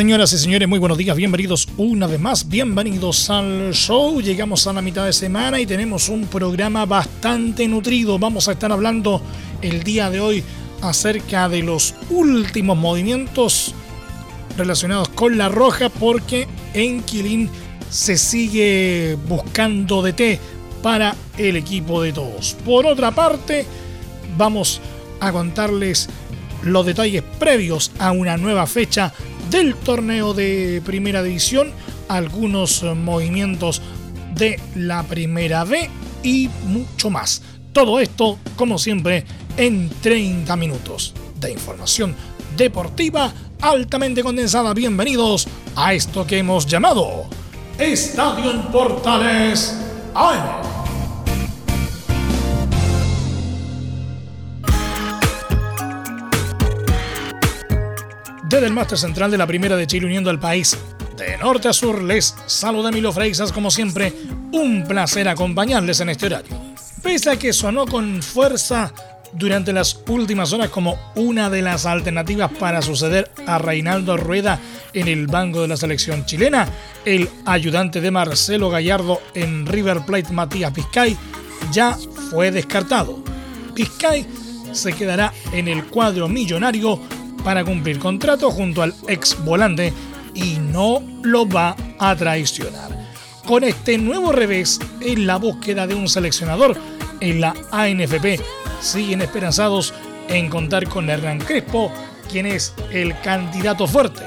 Señoras y señores, muy buenos días, bienvenidos una vez más, bienvenidos al show. Llegamos a la mitad de semana y tenemos un programa bastante nutrido. Vamos a estar hablando el día de hoy acerca de los últimos movimientos relacionados con la roja porque en Quilín se sigue buscando DT para el equipo de todos. Por otra parte, vamos a contarles los detalles previos a una nueva fecha del torneo de Primera División, algunos movimientos de la Primera B y mucho más. Todo esto, como siempre, en 30 minutos de información deportiva altamente condensada. Bienvenidos a esto que hemos llamado Estadio en Portales. Desde el máster central de la Primera de Chile uniendo al país de norte a sur les saluda Emilio Freixas como siempre. Un placer acompañarles en este horario. Pese a que sonó con fuerza durante las últimas horas como una de las alternativas para suceder a Reinaldo Rueda en el banco de la selección chilena, el ayudante de Marcelo Gallardo en River Plate Matías Vizcay ya fue descartado. Vizcay se quedará en el cuadro millonario para cumplir contrato junto al ex volante y no lo va a traicionar. Con este nuevo revés en la búsqueda de un seleccionador en la ANFP, siguen esperanzados en contar con Hernán Crespo, quien es el candidato fuerte,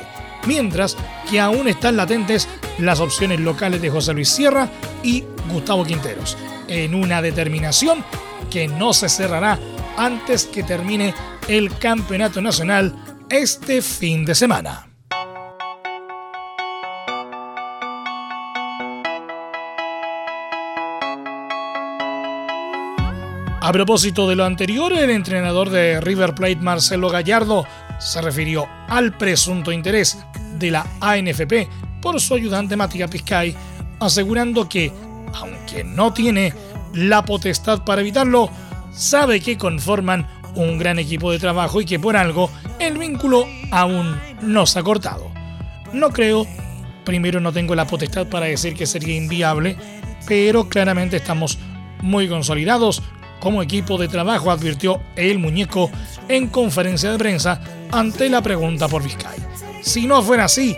mientras que aún están latentes las opciones locales de José Luis Sierra y Gustavo Quinteros, en una determinación que no se cerrará antes que termine el Campeonato Nacional este fin de semana. A propósito de lo anterior, el entrenador de River Plate, Marcelo Gallardo, se refirió al presunto interés de la ANFP por su ayudante Matías Pizcay, asegurando que, aunque no tiene la potestad para evitarlo, sabe que conforman un gran equipo de trabajo y que por algo el vínculo aún no se ha cortado. No creo, primero no tengo la potestad para decir que sería inviable, pero claramente estamos muy consolidados como equipo de trabajo, advirtió el muñeco en conferencia de prensa ante la pregunta por Vizcay. Si no fuera así,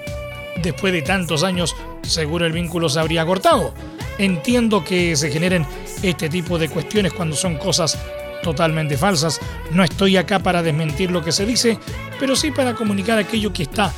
después de tantos años, seguro el vínculo se habría cortado. Entiendo que se generen este tipo de cuestiones cuando son cosas totalmente falsas. No estoy acá para desmentir lo que se dice, pero sí para comunicar aquello que está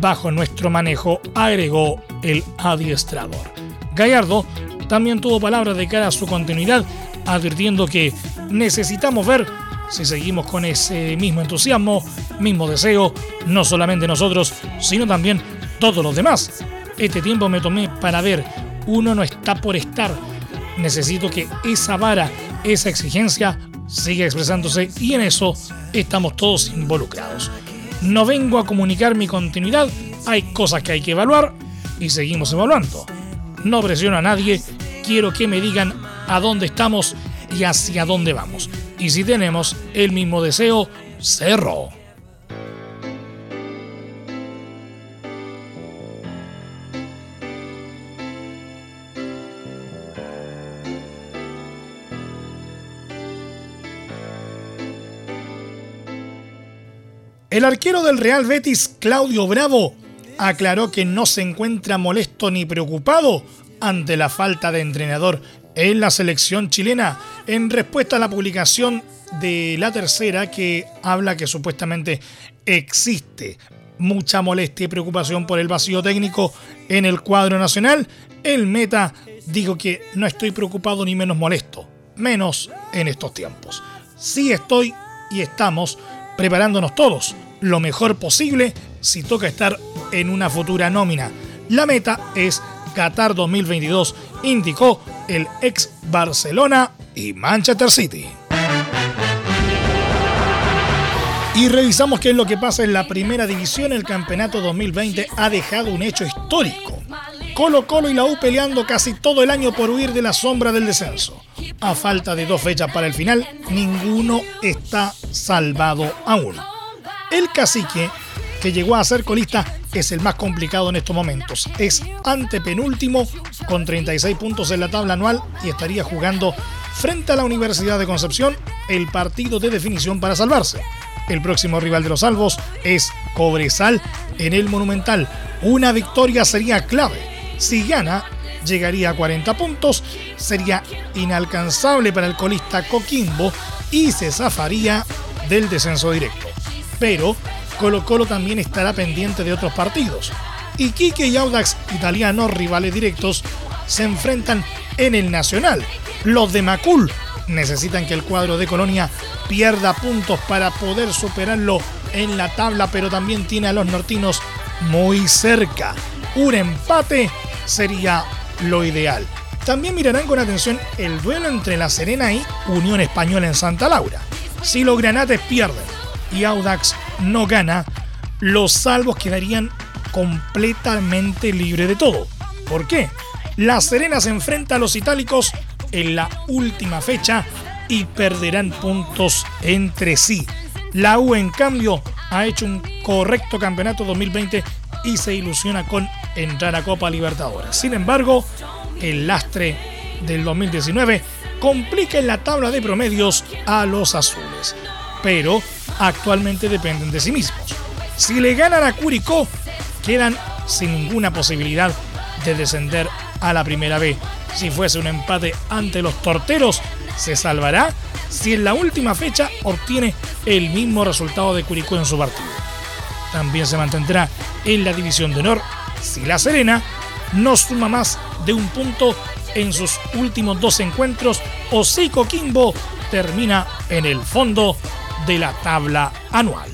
bajo nuestro manejo, agregó el adiestrador. Gallardo también tuvo palabras de cara a su continuidad, advirtiendo que necesitamos ver si seguimos con ese mismo entusiasmo, mismo deseo, no solamente nosotros, sino también todos los demás. Este tiempo me tomé para ver, uno no está por estar. Necesito que esa vara, esa exigencia sigue expresándose y en eso estamos todos involucrados. No vengo a comunicar mi continuidad, hay cosas que hay que evaluar y seguimos evaluando. No presiono a nadie, quiero que me digan a dónde estamos y hacia dónde vamos. Y si tenemos el mismo deseo, cerro. El arquero del Real Betis, Claudio Bravo, aclaró que no se encuentra molesto ni preocupado ante la falta de entrenador en la selección chilena en respuesta a la publicación de la tercera que habla que supuestamente existe mucha molestia y preocupación por el vacío técnico en el cuadro nacional. El meta dijo que no estoy preocupado ni menos molesto, menos en estos tiempos. Sí estoy y estamos preparándonos todos lo mejor posible si toca estar en una futura nómina. La meta es Qatar 2022, indicó el ex Barcelona y Manchester City. Y revisamos qué es lo que pasa en la primera división. El campeonato 2020 ha dejado un hecho histórico. Colo Colo y la U peleando casi todo el año por huir de la sombra del descenso. A falta de dos fechas para el final, ninguno está salvado aún. El cacique, que llegó a ser colista, es el más complicado en estos momentos. Es antepenúltimo con 36 puntos en la tabla anual y estaría jugando frente a la Universidad de Concepción el partido de definición para salvarse. El próximo rival de los salvos es Cobresal en el Monumental. Una victoria sería clave si gana, llegaría a 40 puntos, sería inalcanzable para el colista Coquimbo y se zafaría del descenso directo. Pero Colo Colo también estará pendiente de otros partidos. Iquique y Audax Italiano, rivales directos, se enfrentan en el Nacional. Los de Macul necesitan que el cuadro de Colonia pierda puntos para poder superarlo en la tabla, pero también tiene a los nortinos muy cerca. Un empate sería lo ideal. También mirarán con atención el duelo entre La Serena y Unión Española en Santa Laura. Si los granates pierden y Audax no gana, los salvos quedarían completamente libres de todo. ¿Por qué? La Serena se enfrenta a los itálicos en la última fecha y perderán puntos entre sí. La U, en cambio, ha hecho un correcto campeonato 2020 y se ilusiona con entrar a Copa Libertadores. Sin embargo, el lastre del 2019 complica en la tabla de promedios a los azules, pero actualmente dependen de sí mismos. Si le ganan a Curicó, quedan sin ninguna posibilidad de descender a la primera B. Si fuese un empate ante los torteros, se salvará si en la última fecha obtiene el mismo resultado de Curicó en su partido. También se mantendrá en la división de honor si La Serena no suma más de un punto en sus últimos dos encuentros o si termina en el fondo de la tabla anual.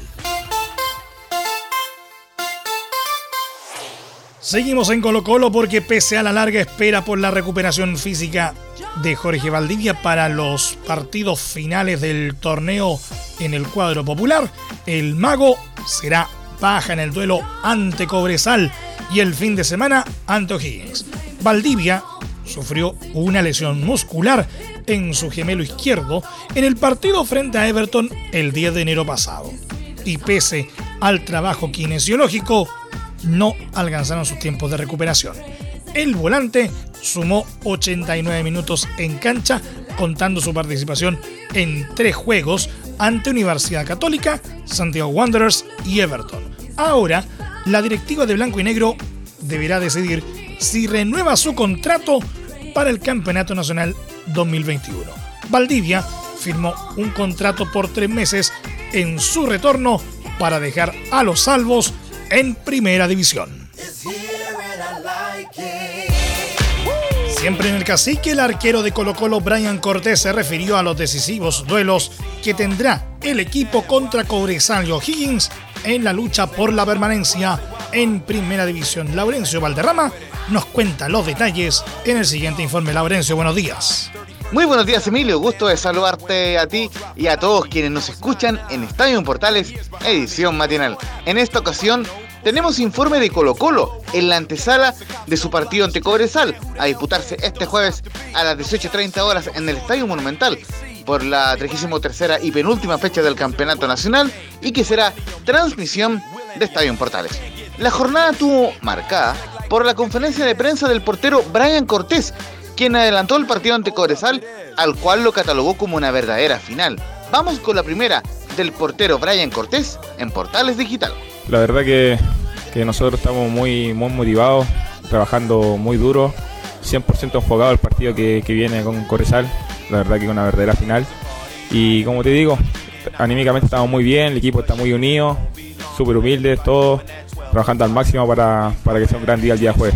Seguimos en Colo Colo porque pese a la larga espera por la recuperación física de Jorge Valdivia para los partidos finales del torneo en el cuadro popular, el mago será baja en el duelo ante Cobresal y el fin de semana ante O'Higgins. Valdivia sufrió una lesión muscular en su gemelo izquierdo en el partido frente a Everton el 10 de enero pasado. Y pese al trabajo kinesiológico, no alcanzaron sus tiempos de recuperación. El volante sumó 89 minutos en cancha, contando su participación en tres juegos ante Universidad Católica, Santiago Wanderers y Everton. Ahora la directiva de Blanco y Negro deberá decidir si renueva su contrato para el Campeonato Nacional 2021. Valdivia firmó un contrato por tres meses en su retorno para dejar a los salvos en primera división. Siempre en el cacique, el arquero de Colo Colo Brian Cortés se refirió a los decisivos duelos que tendrá el equipo contra Cobresal y O'Higgins en la lucha por la permanencia en Primera División. Laurencio Valderrama nos cuenta los detalles en el siguiente informe. Laurencio, buenos días. Muy buenos días Emilio, gusto de saludarte a ti y a todos quienes nos escuchan en Estadio Portales, edición matinal. En esta ocasión tenemos informe de Colo Colo en la antesala de su partido ante Cobresal, a disputarse este jueves a las 18.30 horas en el Estadio Monumental por la 33 y penúltima fecha del Campeonato Nacional y que será transmisión de Estadio Portales. La jornada tuvo marcada por la conferencia de prensa del portero Brian Cortés, quien adelantó el partido ante Cobresal, al cual lo catalogó como una verdadera final. Vamos con la primera del portero Brian Cortés en Portales Digital. La verdad que, nosotros estamos muy, muy motivados, trabajando muy duro, 100% enfocado al partido que, viene con Corresal. La verdad que es una verdadera final. Y como te digo, anímicamente estamos muy bien, el equipo está muy unido, súper humildes, todos trabajando al máximo para, para que sea un gran día el día jueves.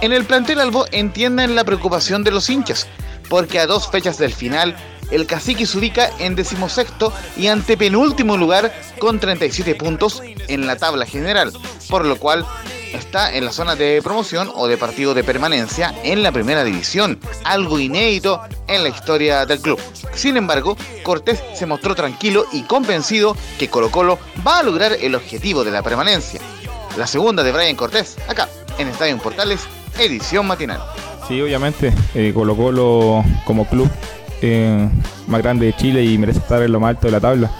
En el plantel Albo entienden la preocupación de los hinchas, porque a dos fechas del final el cacique se ubica en decimosexto y antepenúltimo lugar con 37 puntos en la tabla general, por lo cual está en la zona de promoción o de partido de permanencia en la primera división, algo inédito en la historia del club. Sin embargo, Cortés se mostró tranquilo y convencido que Colo Colo va a lograr el objetivo de la permanencia. La segunda de Brian Cortés, acá, en Estadio Portales, edición matinal. Sí, obviamente, eh, Colo Colo como club eh, más grande de Chile y merece estar en lo más alto de la tabla.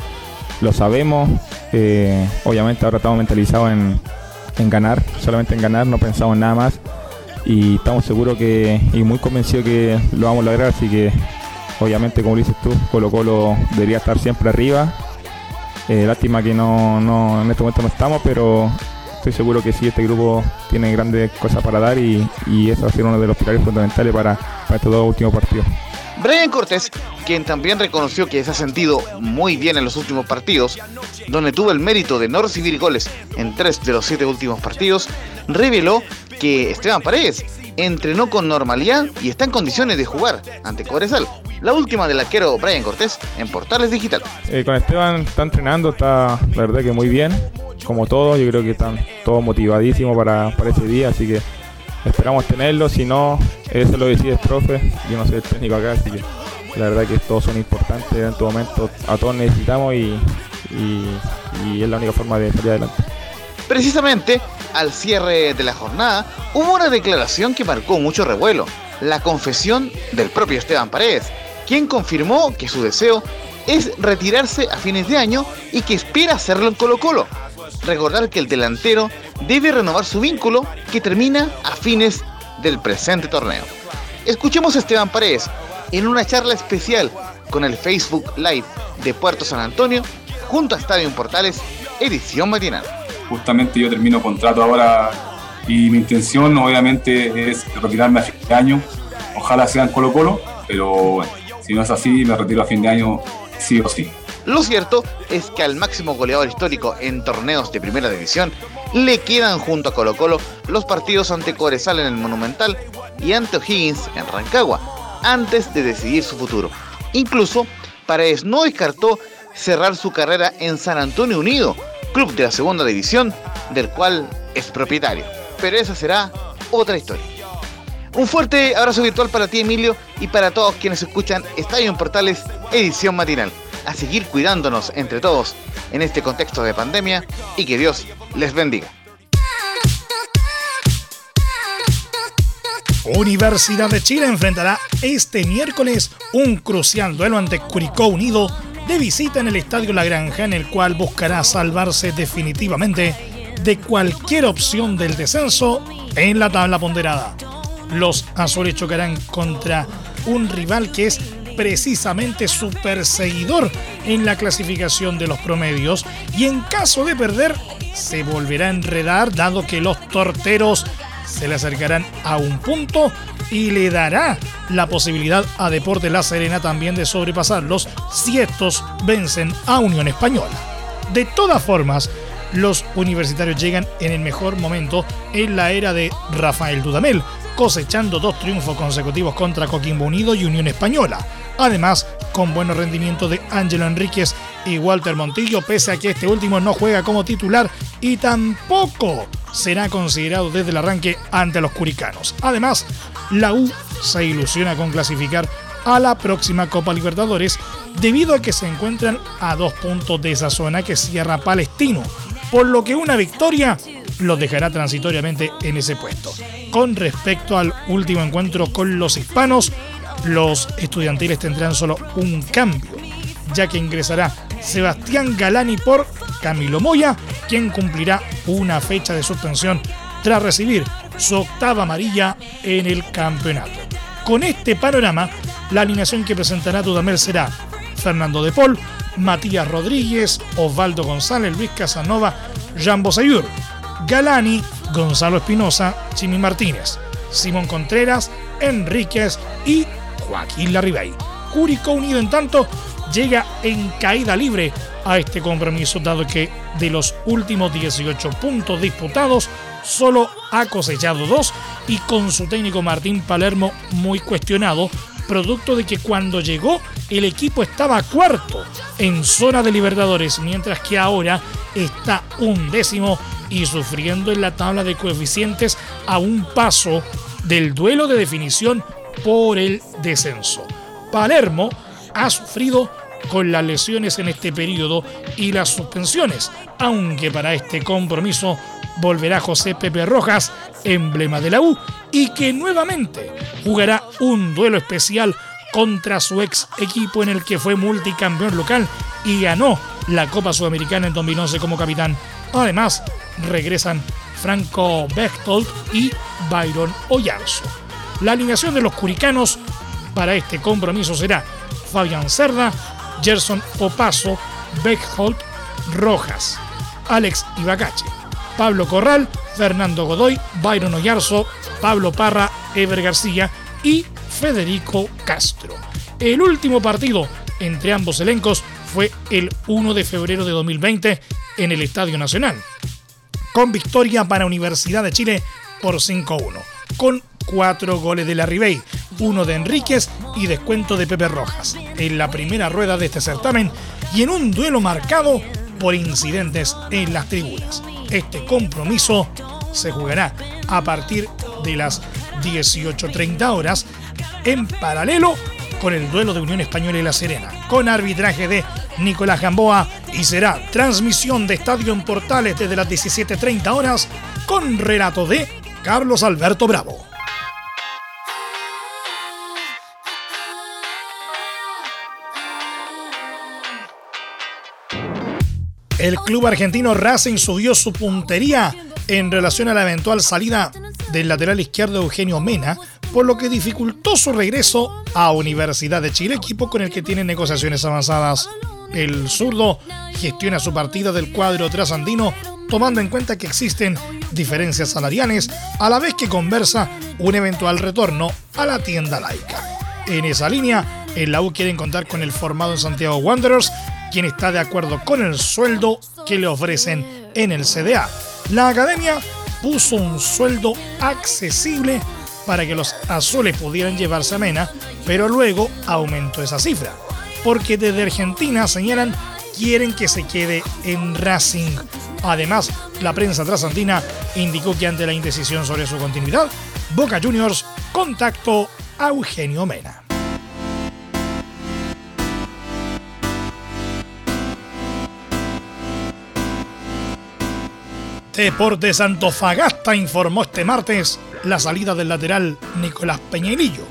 Lo sabemos, eh, obviamente ahora estamos mentalizados en, ganar, solamente en ganar, no pensamos en nada más y estamos seguros que y muy convencidos que lo vamos a lograr, así que obviamente como dices tú, Colo Colo debería estar siempre arriba. Eh, lástima que no, no, en este momento no estamos, pero estoy seguro que sí, este grupo tiene grandes cosas para dar y, eso va a ser uno de los pilares fundamentales para estos dos últimos partidos. Brian Cortés, quien también reconoció que se ha sentido muy bien en los últimos partidos, donde tuvo el mérito de no recibir goles en tres de los siete últimos partidos, reveló que Esteban Paredes entrenó con normalidad y está en condiciones de jugar ante Cobresal. La última del arquero Brian Cortés en Portales Digital. Eh, con Esteban está entrenando, está la verdad que muy bien, como todos, yo creo que están todos motivadísimos para, para ese día, así que esperamos tenerlo, si no, eso lo decide el profe, yo no soy el técnico acá, así que la verdad que todos son importantes en este momento, a todos necesitamos y, y es la única forma de salir adelante. Precisamente, al cierre de la jornada, hubo una declaración que marcó mucho revuelo, la confesión del propio Esteban Paredes, quien confirmó que su deseo es retirarse a fines de año y que espera hacerlo en Colo Colo. Recordar que el delantero debe renovar su vínculo que termina a fines del presente torneo. Escuchemos a Esteban Paredes en una charla especial con el Facebook Live de Puerto San Antonio junto a Estadio Portales, edición matinal. Justamente yo termino contrato ahora y mi intención obviamente es retirarme a fin de año. Ojalá sea en Colo Colo, pero bueno, si no es así me retiro a fin de año sí o sí. Lo cierto es que al máximo goleador histórico en torneos de primera división le quedan junto a Colo Colo los partidos ante Coresal en el Monumental y ante O'Higgins en Rancagua, antes de decidir su futuro. Incluso, Paredes no descartó cerrar su carrera en San Antonio Unido, club de la segunda división, del cual es propietario. Pero esa será otra historia. Un fuerte abrazo virtual para ti, Emilio, y para todos quienes escuchan Estadio en Portales, edición matinal. A seguir cuidándonos entre todos en este contexto de pandemia y que Dios les bendiga. Universidad de Chile enfrentará este miércoles un crucial duelo ante Curicó Unido de visita en el Estadio La Granja en el cual buscará salvarse definitivamente de cualquier opción del descenso en la tabla ponderada. Los azules chocarán contra un rival que es precisamente su perseguidor en la clasificación de los promedios y en caso de perder se volverá a enredar dado que los torteros se le acercarán a un punto y le dará la posibilidad a Deporte La Serena también de sobrepasarlos si estos vencen a Unión Española. De todas formas, los universitarios llegan en el mejor momento en la era de Rafael Dudamel, cosechando dos triunfos consecutivos contra Coquimbo Unido y Unión Española. Además, con buenos rendimientos de Ángelo Enríquez y Walter Montillo, pese a que este último no juega como titular y tampoco será considerado desde el arranque ante los curicanos. Además, la U se ilusiona con clasificar a la próxima Copa Libertadores debido a que se encuentran a dos puntos de esa zona que cierra Palestino, por lo que una victoria los dejará transitoriamente en ese puesto. Con respecto al último encuentro con los hispanos, los estudiantiles tendrán solo un cambio, ya que ingresará Sebastián Galani por Camilo Moya, quien cumplirá una fecha de suspensión tras recibir su octava amarilla en el campeonato. Con este panorama, la alineación que presentará Dudamel será Fernando de Paul, Matías Rodríguez, Osvaldo González, Luis Casanova, Jan Bosayur, Galani, Gonzalo Espinosa, Jimmy Martínez, Simón Contreras, Enríquez y Joaquín Larribey. Curicó Unido, en tanto, llega en caída libre a este compromiso, dado que de los últimos 18 puntos disputados, solo ha cosechado dos y con su técnico Martín Palermo muy cuestionado, producto de que cuando llegó el equipo estaba cuarto en zona de Libertadores, mientras que ahora está un décimo y sufriendo en la tabla de coeficientes a un paso del duelo de definición por el descenso. Palermo ha sufrido con las lesiones en este periodo y las suspensiones, aunque para este compromiso volverá José Pepe Rojas, emblema de la U, y que nuevamente jugará un duelo especial contra su ex equipo en el que fue multicampeón local y ganó la Copa Sudamericana en 2011 como capitán. Además, regresan Franco Bechtold y Byron Oyarzo. La alineación de los curicanos para este compromiso será Fabián Cerda, Gerson Opaso, Beckholt, Rojas, Alex Ibacache, Pablo Corral, Fernando Godoy, Byron Oyarzo, Pablo Parra, Ever García y Federico Castro. El último partido entre ambos elencos fue el 1 de febrero de 2020 en el Estadio Nacional, con victoria para Universidad de Chile por 5-1, con cuatro goles de la Ribey, uno de Enríquez y descuento de Pepe Rojas, en la primera rueda de este certamen y en un duelo marcado por incidentes en las tribunas. Este compromiso se jugará a partir de las 18.30 horas en paralelo con el duelo de Unión Española y La Serena, con arbitraje de Nicolás Gamboa y será transmisión de Estadio en Portales desde las 17.30 horas con relato de Carlos Alberto Bravo. El club argentino Racing subió su puntería en relación a la eventual salida del lateral izquierdo Eugenio Mena, por lo que dificultó su regreso a Universidad de Chile, equipo con el que tiene negociaciones avanzadas. El zurdo gestiona su partida del cuadro trasandino tomando en cuenta que existen diferencias salariales, a la vez que conversa un eventual retorno a la tienda laica. En esa línea, el la U quiere contar con el formado en Santiago Wanderers quien está de acuerdo con el sueldo que le ofrecen en el CDA. La academia puso un sueldo accesible para que los azules pudieran llevarse a Mena, pero luego aumentó esa cifra, porque desde Argentina señalan quieren que se quede en Racing. Además, la prensa trasantina indicó que ante la indecisión sobre su continuidad, Boca Juniors contactó a Eugenio Mena. Deportes Antofagasta informó este martes la salida del lateral Nicolás Peñailillo,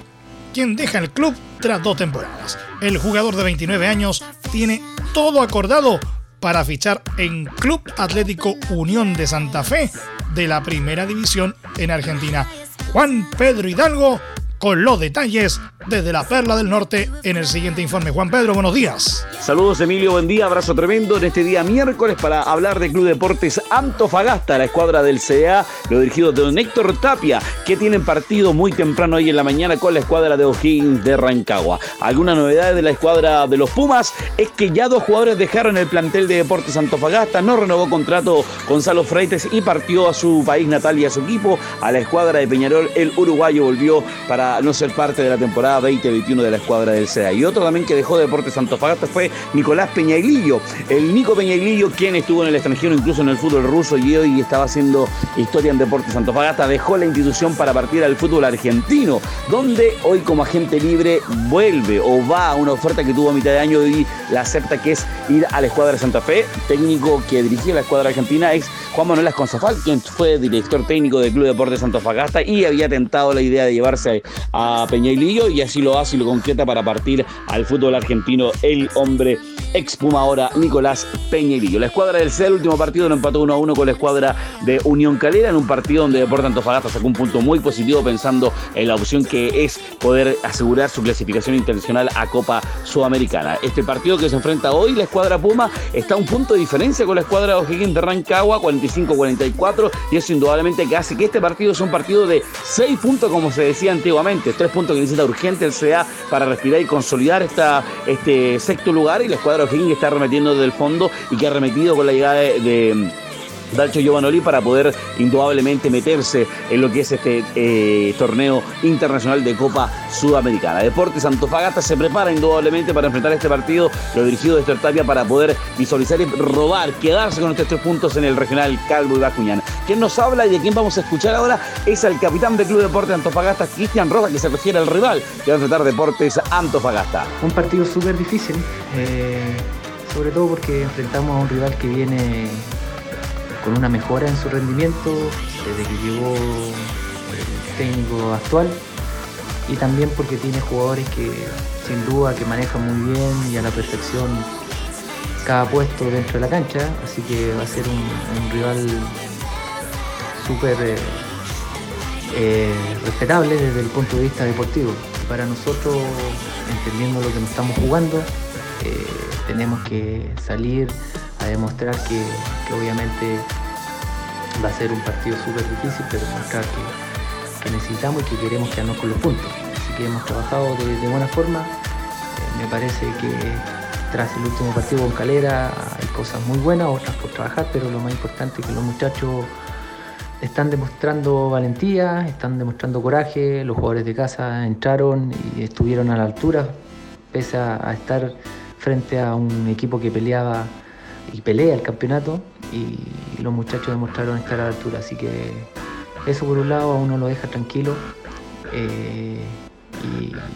quien deja el club tras dos temporadas. El jugador de 29 años tiene todo acordado para fichar en Club Atlético Unión de Santa Fe de la Primera División en Argentina. Juan Pedro Hidalgo con los detalles desde la Perla del Norte en el siguiente informe. Juan Pedro, buenos días. Saludos Emilio, buen día, abrazo tremendo en este día miércoles para hablar de Club Deportes Antofagasta, la escuadra del CDA, lo dirigido de don Héctor Tapia, que tienen partido muy temprano hoy en la mañana con la escuadra de O'Higgins de Rancagua. Alguna novedad de la escuadra de los Pumas es que ya dos jugadores dejaron el plantel de Deportes Antofagasta, no renovó contrato Gonzalo Freites y partió a su país natal y a su equipo, a la escuadra de Peñarol, el uruguayo volvió para no ser parte de la temporada 2021 de la escuadra del CDA. Y otro también que dejó Deportes Antofagasta fue Nicolás Peñailillo. El Nico Peñailillo, quien estuvo en el extranjero, incluso en el fútbol ruso y hoy estaba haciendo historia en Deportes Antofagasta, dejó la institución para partir al fútbol argentino, donde hoy como agente libre vuelve o va a una oferta que tuvo a mitad de año y la acepta que es ir a la escuadra de Santa Fe. Técnico que dirigía la escuadra argentina es Juan Manuel Asconzafal, quien fue director técnico del Club Deportes Antofagasta y había tentado la idea de llevarse a Peñailillo y así lo hace y lo concreta para partir al fútbol argentino el hombre ex Puma ahora Nicolás Peñerillo. La escuadra del C, el último partido lo empató 1 a 1 con la escuadra de Unión Calera en un partido donde Deportes Antofagasta sacó un punto muy positivo pensando en la opción que es poder asegurar su clasificación internacional a Copa Sudamericana. Este partido que se enfrenta hoy, la escuadra Puma, está a un punto de diferencia con la escuadra O'Higgins de Rancagua, 45-44, y eso indudablemente que hace que este partido sea un partido de 6 puntos, como se decía antiguamente, 3 puntos que necesita urgente el CA para respirar y consolidar esta, este sexto lugar, y la escuadra O'Higgins está remetiendo desde el fondo y que ha remetido con la llegada de Dalcho Giovanoli para poder indudablemente meterse en lo que es este eh, torneo internacional de Copa Sudamericana. Deportes Antofagasta se prepara indudablemente para enfrentar este partido, lo dirigido de Tapia para poder visualizar y robar, quedarse con estos tres puntos en el regional Calvo y Bascuñán. Quien nos habla y de quién vamos a escuchar ahora es el capitán del Club Deportes Antofagasta, Cristian Roja, que se refiere al rival que va a enfrentar Deportes Antofagasta. Un partido súper difícil, eh, sobre todo porque enfrentamos a un rival que viene con una mejora en su rendimiento desde que llegó el técnico actual y también porque tiene jugadores que sin duda que manejan muy bien y a la perfección cada puesto dentro de la cancha, así que va a ser un, rival súper eh, eh, respetable desde el punto de vista deportivo. Para nosotros, entendiendo lo que nos estamos jugando, eh, tenemos que salir a demostrar que, obviamente va a ser un partido súper difícil, pero demostrar que, necesitamos y que queremos quedarnos con los puntos. Así que hemos trabajado de, buena forma. Eh, me parece que tras el último partido con Calera hay cosas muy buenas, otras por trabajar, pero lo más importante es que los muchachos están demostrando valentía, están demostrando coraje, los jugadores de casa entraron y estuvieron a la altura, pese a estar frente a un equipo que peleaba y pelea el campeonato y los muchachos demostraron estar a la altura. Así que eso por un lado a uno lo deja tranquilo eh,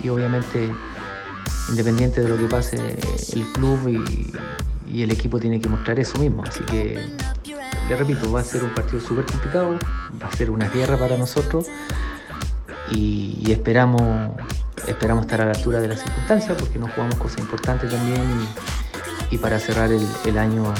y, obviamente independiente de lo que pase el club y, el equipo tiene que mostrar eso mismo. Así que le repito, va a ser un partido súper complicado, va a ser una guerra para nosotros y, esperamos, esperamos estar a la altura de las circunstancias porque nos jugamos cosas importantes también y, para cerrar el año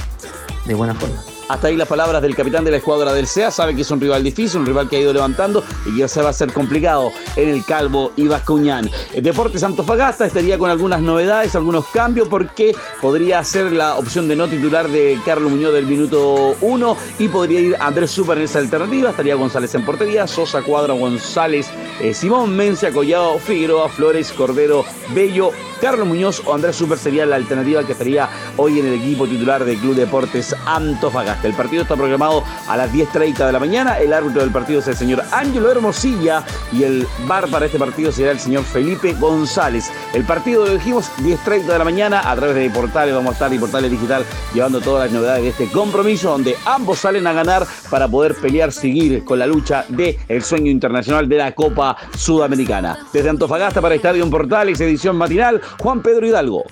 de buena forma. Hasta ahí las palabras del capitán de la escuadra del SEA. Sabe que es un rival difícil, un rival que ha ido levantando y que se va a ser complicado en el Calvo y Vascuñán. El Deportes Antofagasta estaría con algunas novedades, algunos cambios, porque podría ser la opción de no titular de Carlos Muñoz del minuto 1 y podría ir Andrés Super en esa alternativa. Estaría González en portería, Sosa Cuadra, González, eh, Simón Mencia, Collado, Figueroa, Flores, Cordero, Bello, Carlos Muñoz o Andrés Super sería la alternativa que estaría hoy en el equipo titular del Club Deportes Antofagasta. El partido está programado a las 10.30 de la mañana. El árbitro del partido es el señor Ángelo Hermosilla y el bar para este partido será el señor Felipe González. El partido lo dijimos 10.30 de la mañana a través de Portales. Vamos a estar y Portales Digital llevando todas las novedades de este compromiso donde ambos salen a ganar para poder pelear, seguir con la lucha del el sueño internacional de la Copa Sudamericana. Desde Antofagasta para Estadio Portales, edición matinal, Juan Pedro Hidalgo.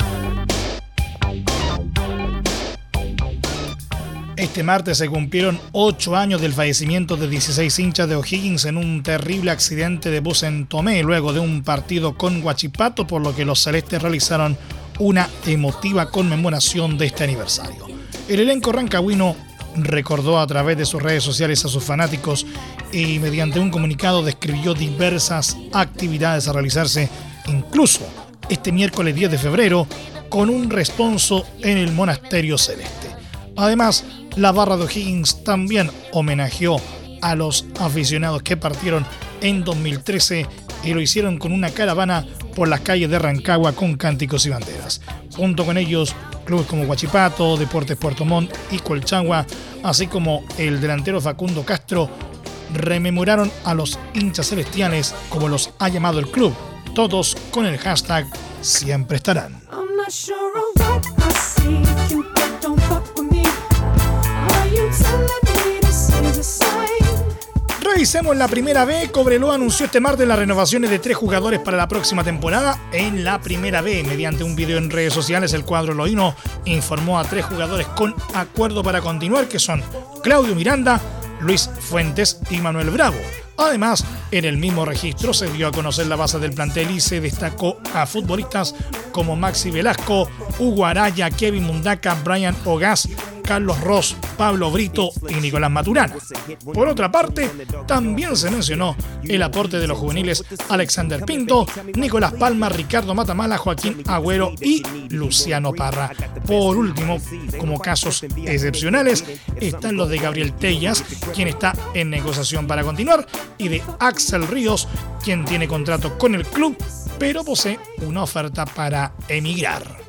Este martes se cumplieron ocho años del fallecimiento de 16 hinchas de O'Higgins en un terrible accidente de bus en Tomé, luego de un partido con Guachipato, por lo que los celestes realizaron una emotiva conmemoración de este aniversario. El elenco rancagüino recordó a través de sus redes sociales a sus fanáticos y mediante un comunicado describió diversas actividades a realizarse, incluso este miércoles 10 de febrero con un responso en el Monasterio Celeste. Además, la barra de O'Higgins también homenajeó a los aficionados que partieron en 2013 y lo hicieron con una caravana por las calles de Rancagua con cánticos y banderas. Junto con ellos, clubes como Huachipato, Deportes Puerto Montt y Colchagua, así como el delantero Facundo Castro, rememoraron a los hinchas celestiales como los ha llamado el club todos con el hashtag siempre estarán. Revisemos la primera B. Cobreloa anunció este martes las renovaciones de tres jugadores para la próxima temporada en la primera B. Mediante un video en redes sociales, el cuadro Loino informó a tres jugadores con acuerdo para continuar, que son Claudio Miranda, Luis Fuentes y Manuel Bravo. Además, en el mismo registro se dio a conocer la base del plantel y se destacó a futbolistas como Maxi Velasco, Hugo Araya, Kevin Mundaca, Brian Ogas, Carlos Ross, Pablo Brito y Nicolás Maturana. Por otra parte, también se mencionó el aporte de los juveniles Alexander Pinto, Nicolás Palma, Ricardo Matamala, Joaquín Agüero y Luciano Parra. Por último, como casos excepcionales, están los de Gabriel Tellas, quien está en negociación para continuar, y de Axel Ríos, quien tiene contrato con el club, pero posee una oferta para emigrar.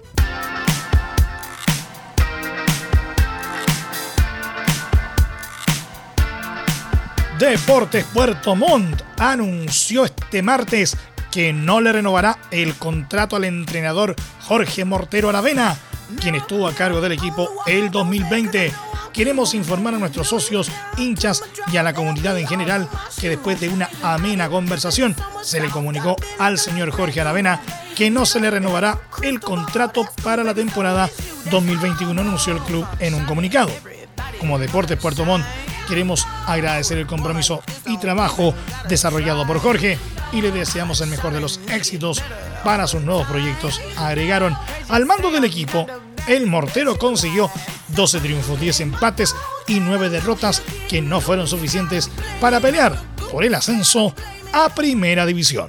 Deportes Puerto Montt anunció este martes que no le renovará el contrato al entrenador Jorge Mortero Aravena, quien estuvo a cargo del equipo el 2020. Queremos informar a nuestros socios, hinchas y a la comunidad en general que después de una amena conversación se le comunicó al señor Jorge Aravena que no se le renovará el contrato para la temporada 2021, anunció el club en un comunicado. Como Deportes Puerto Montt Queremos agradecer el compromiso y trabajo desarrollado por Jorge y le deseamos el mejor de los éxitos para sus nuevos proyectos. Agregaron al mando del equipo, el Mortero consiguió 12 triunfos, 10 empates y 9 derrotas que no fueron suficientes para pelear por el ascenso a Primera División.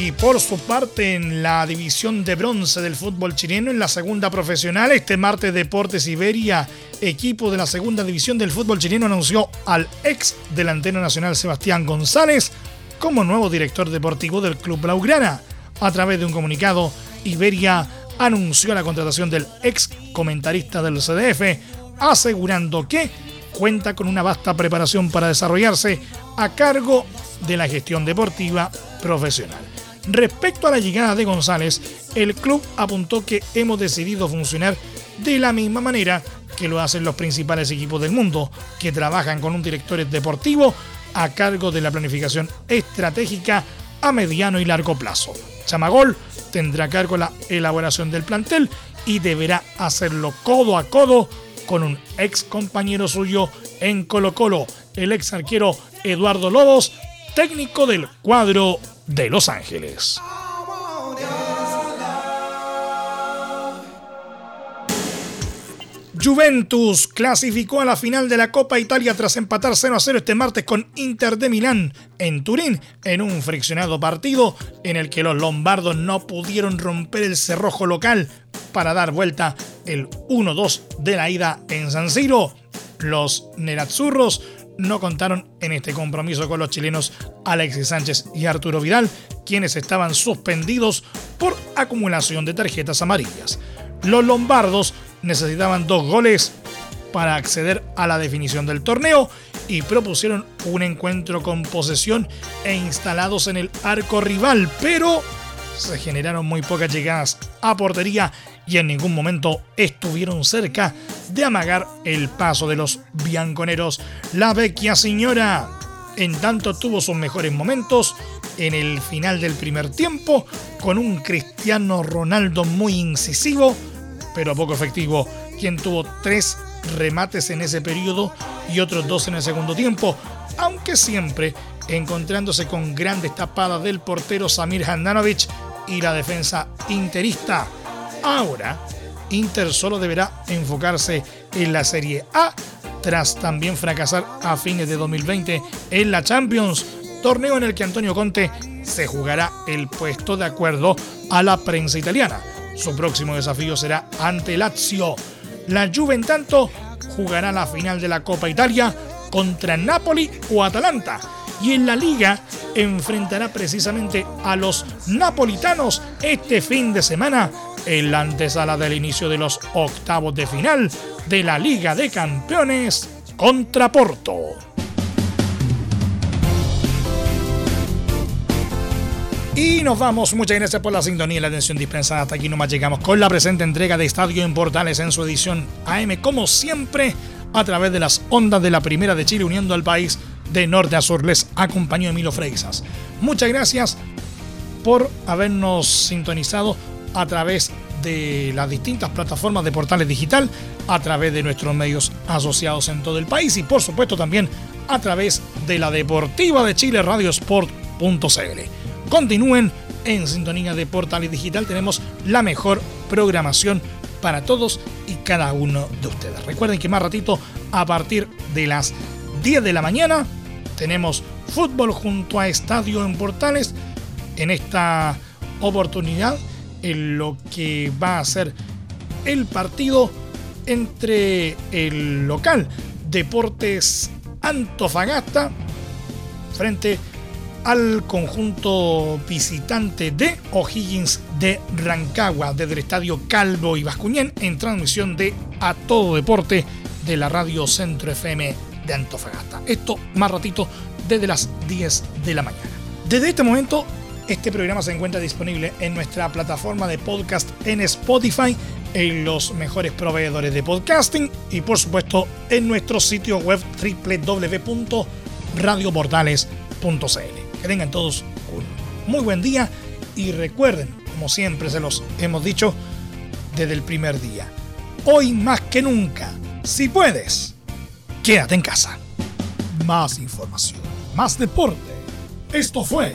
Y por su parte, en la división de bronce del fútbol chileno, en la segunda profesional, este martes Deportes Iberia, equipo de la segunda división del fútbol chileno, anunció al ex delantero nacional Sebastián González como nuevo director deportivo del club Blaugrana. A través de un comunicado, Iberia anunció la contratación del ex comentarista del CDF, asegurando que cuenta con una vasta preparación para desarrollarse a cargo de la gestión deportiva profesional. Respecto a la llegada de González, el club apuntó que hemos decidido funcionar de la misma manera que lo hacen los principales equipos del mundo, que trabajan con un director deportivo a cargo de la planificación estratégica a mediano y largo plazo. Chamagol tendrá cargo la elaboración del plantel y deberá hacerlo codo a codo con un ex compañero suyo en Colo Colo, el ex arquero Eduardo Lobos, técnico del cuadro de Los Ángeles. Juventus clasificó a la final de la Copa Italia tras empatar 0 a 0 este martes con Inter de Milán en Turín en un friccionado partido en el que los lombardos no pudieron romper el cerrojo local para dar vuelta el 1-2 de la ida en San Siro. Los nerazzurros no contaron en este compromiso con los chilenos Alexis Sánchez y Arturo Vidal, quienes estaban suspendidos por acumulación de tarjetas amarillas. Los lombardos necesitaban dos goles para acceder a la definición del torneo y propusieron un encuentro con posesión e instalados en el arco rival, pero se generaron muy pocas llegadas a portería y en ningún momento estuvieron cerca de amagar el paso de los bianconeros. La vecchia señora, en tanto, tuvo sus mejores momentos en el final del primer tiempo con un Cristiano Ronaldo muy incisivo, pero poco efectivo, quien tuvo tres remates en ese periodo y otros dos en el segundo tiempo, aunque siempre encontrándose con grandes tapadas del portero Samir Handanovic y la defensa interista. Ahora, Inter solo deberá enfocarse en la Serie A tras también fracasar a fines de 2020 en la Champions, torneo en el que Antonio Conte se jugará el puesto de acuerdo a la prensa italiana. Su próximo desafío será ante Lazio. La Juve, en tanto, jugará la final de la Copa Italia contra Napoli o Atalanta. Y en la liga enfrentará precisamente a los napolitanos este fin de semana en la antesala del inicio de los octavos de final de la Liga de Campeones contra Porto. Y nos vamos. Muchas gracias por la sintonía y la atención dispensada. Hasta aquí nomás llegamos con la presente entrega de Estadio en Portales en su edición AM, como siempre, a través de las ondas de la Primera de Chile, uniendo al país de norte a sur. Les acompañó Emilio Freixas. Muchas gracias por habernos sintonizado a través de las distintas plataformas de portales digital, a través de nuestros medios asociados en todo el país y por supuesto también a través de la Deportiva de Chile Radiosport.cl. Continúen en sintonía de Portales Digital, tenemos la mejor programación para todos y cada uno de ustedes. Recuerden que más ratito, a partir de las 10 de la mañana, tenemos fútbol junto a Estadio en Portales. En esta oportunidad en lo que va a ser el partido entre el local Deportes Antofagasta frente al conjunto visitante de O'Higgins de Rancagua desde el estadio Calvo y Bascuñén en transmisión de A Todo Deporte de la radio Centro FM de Antofagasta. Esto más ratito desde las 10 de la mañana. Desde este momento, este programa se encuentra disponible en nuestra plataforma de podcast en Spotify, en los mejores proveedores de podcasting y por supuesto en nuestro sitio web www.radioportales.cl. Que tengan todos un muy buen día y recuerden, como siempre se los hemos dicho desde el primer día, hoy más que nunca, si puedes, quédate en casa. Más información, más deporte. Esto fue